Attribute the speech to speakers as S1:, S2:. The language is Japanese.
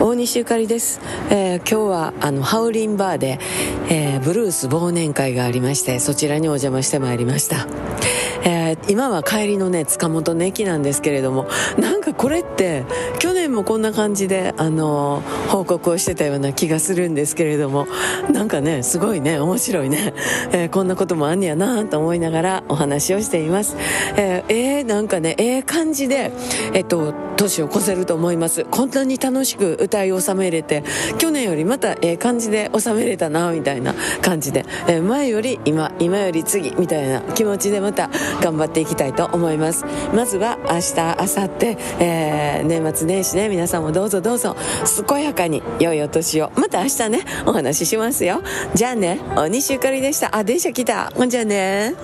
S1: 大西ゆかりです、えー、今日はあのハウリンバーで、えー、ブルース忘年会がありましてそちらにお邪魔してまいりました。えー、今は帰りのね塚本の駅なんですけれどもなんかこれって年もこんな感じで、あの、報告をしてたような気がするんですけれどもなんかねすごいね面白いね、えー、こんなこともあんねやなと思いながらお話をしています。えー、えー、なんかねええ感じでえっと年を越せると思います。こんなに楽しく歌い収めれて去年よりまたええ感じで収めれたなみたいな感じで、え、前より今今より次みたいな気持ちでまた頑張っていきたいと思います。まずは明日明後日、え、年末年始ね。皆さんもどうぞどうぞ健やかに良いお年を。また明日ねお話ししますよ。じゃあね西ゆかりでした。あ電車来た。ほんじゃね。